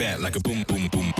like a boom, boom, boom, boom.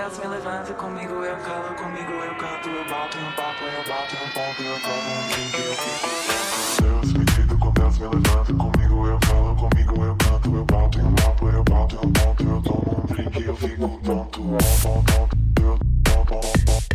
Acontece, me levanta comigo, eu calo comigo, eu canto, eu bato um papo, eu bato um ponto, eu tomo um drink, eu fico Deus me deita, acontece, me levanta comigo, eu falo comigo, eu canto, eu bato um papo, eu bato um ponto, eu tomo um drink, eu fico tonto, tonto, tonto, tonto, tonto, tonto,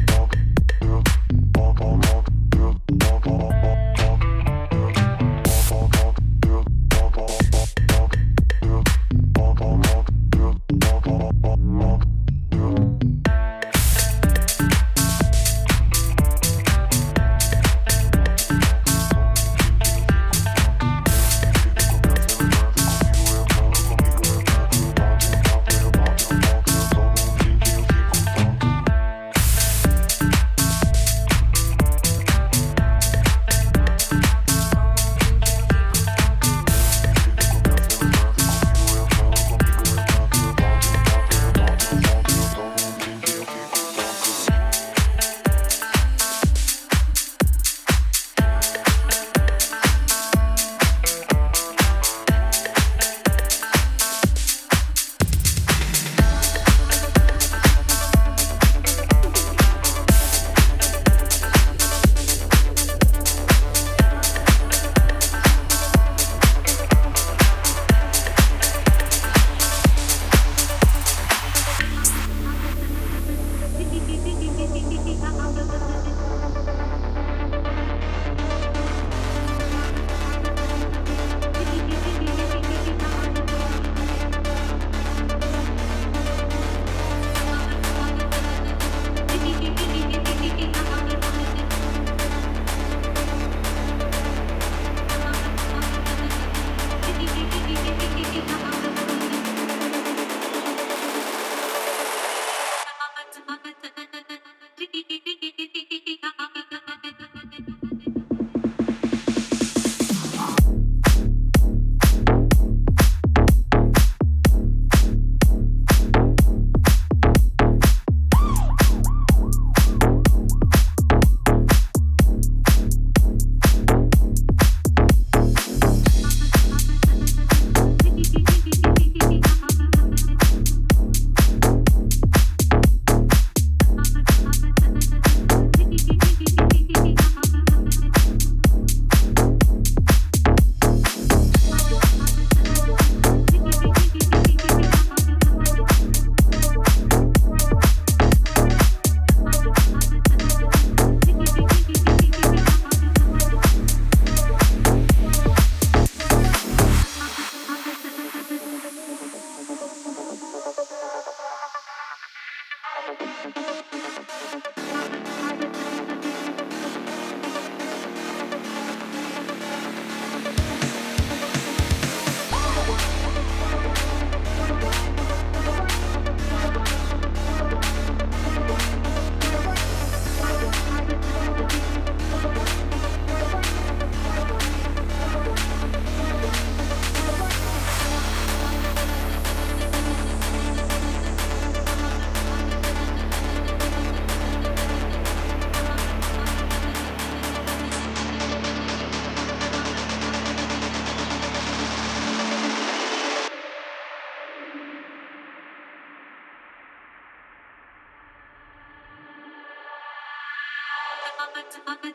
Thank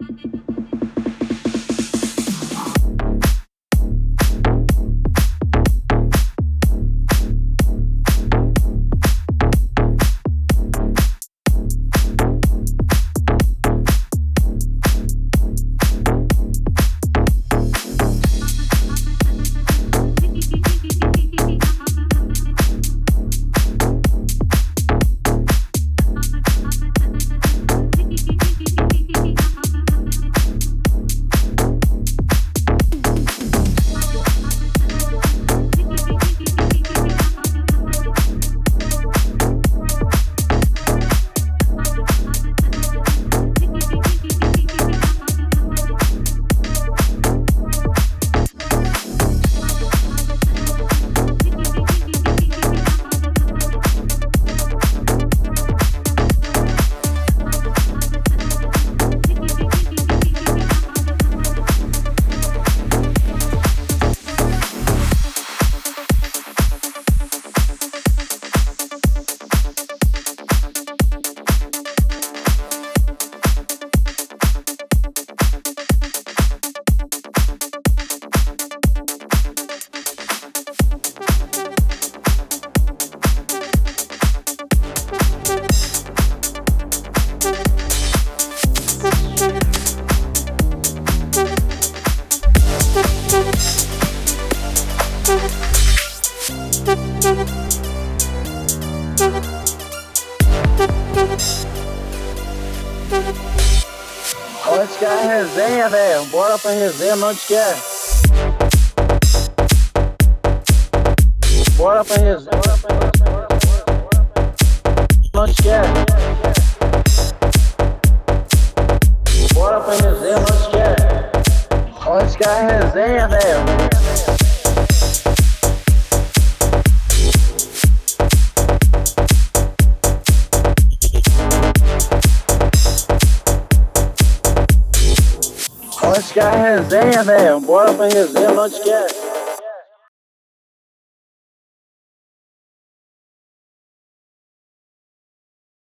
you. Resenha, velho? Bora pra resenha, onde que é? Bora pra resenha. Onde que é? Bora pra resenha, onde que é? Onde que é a resenha, velho? Onde que a resenha, velho? Bora pra resenha, onde que é?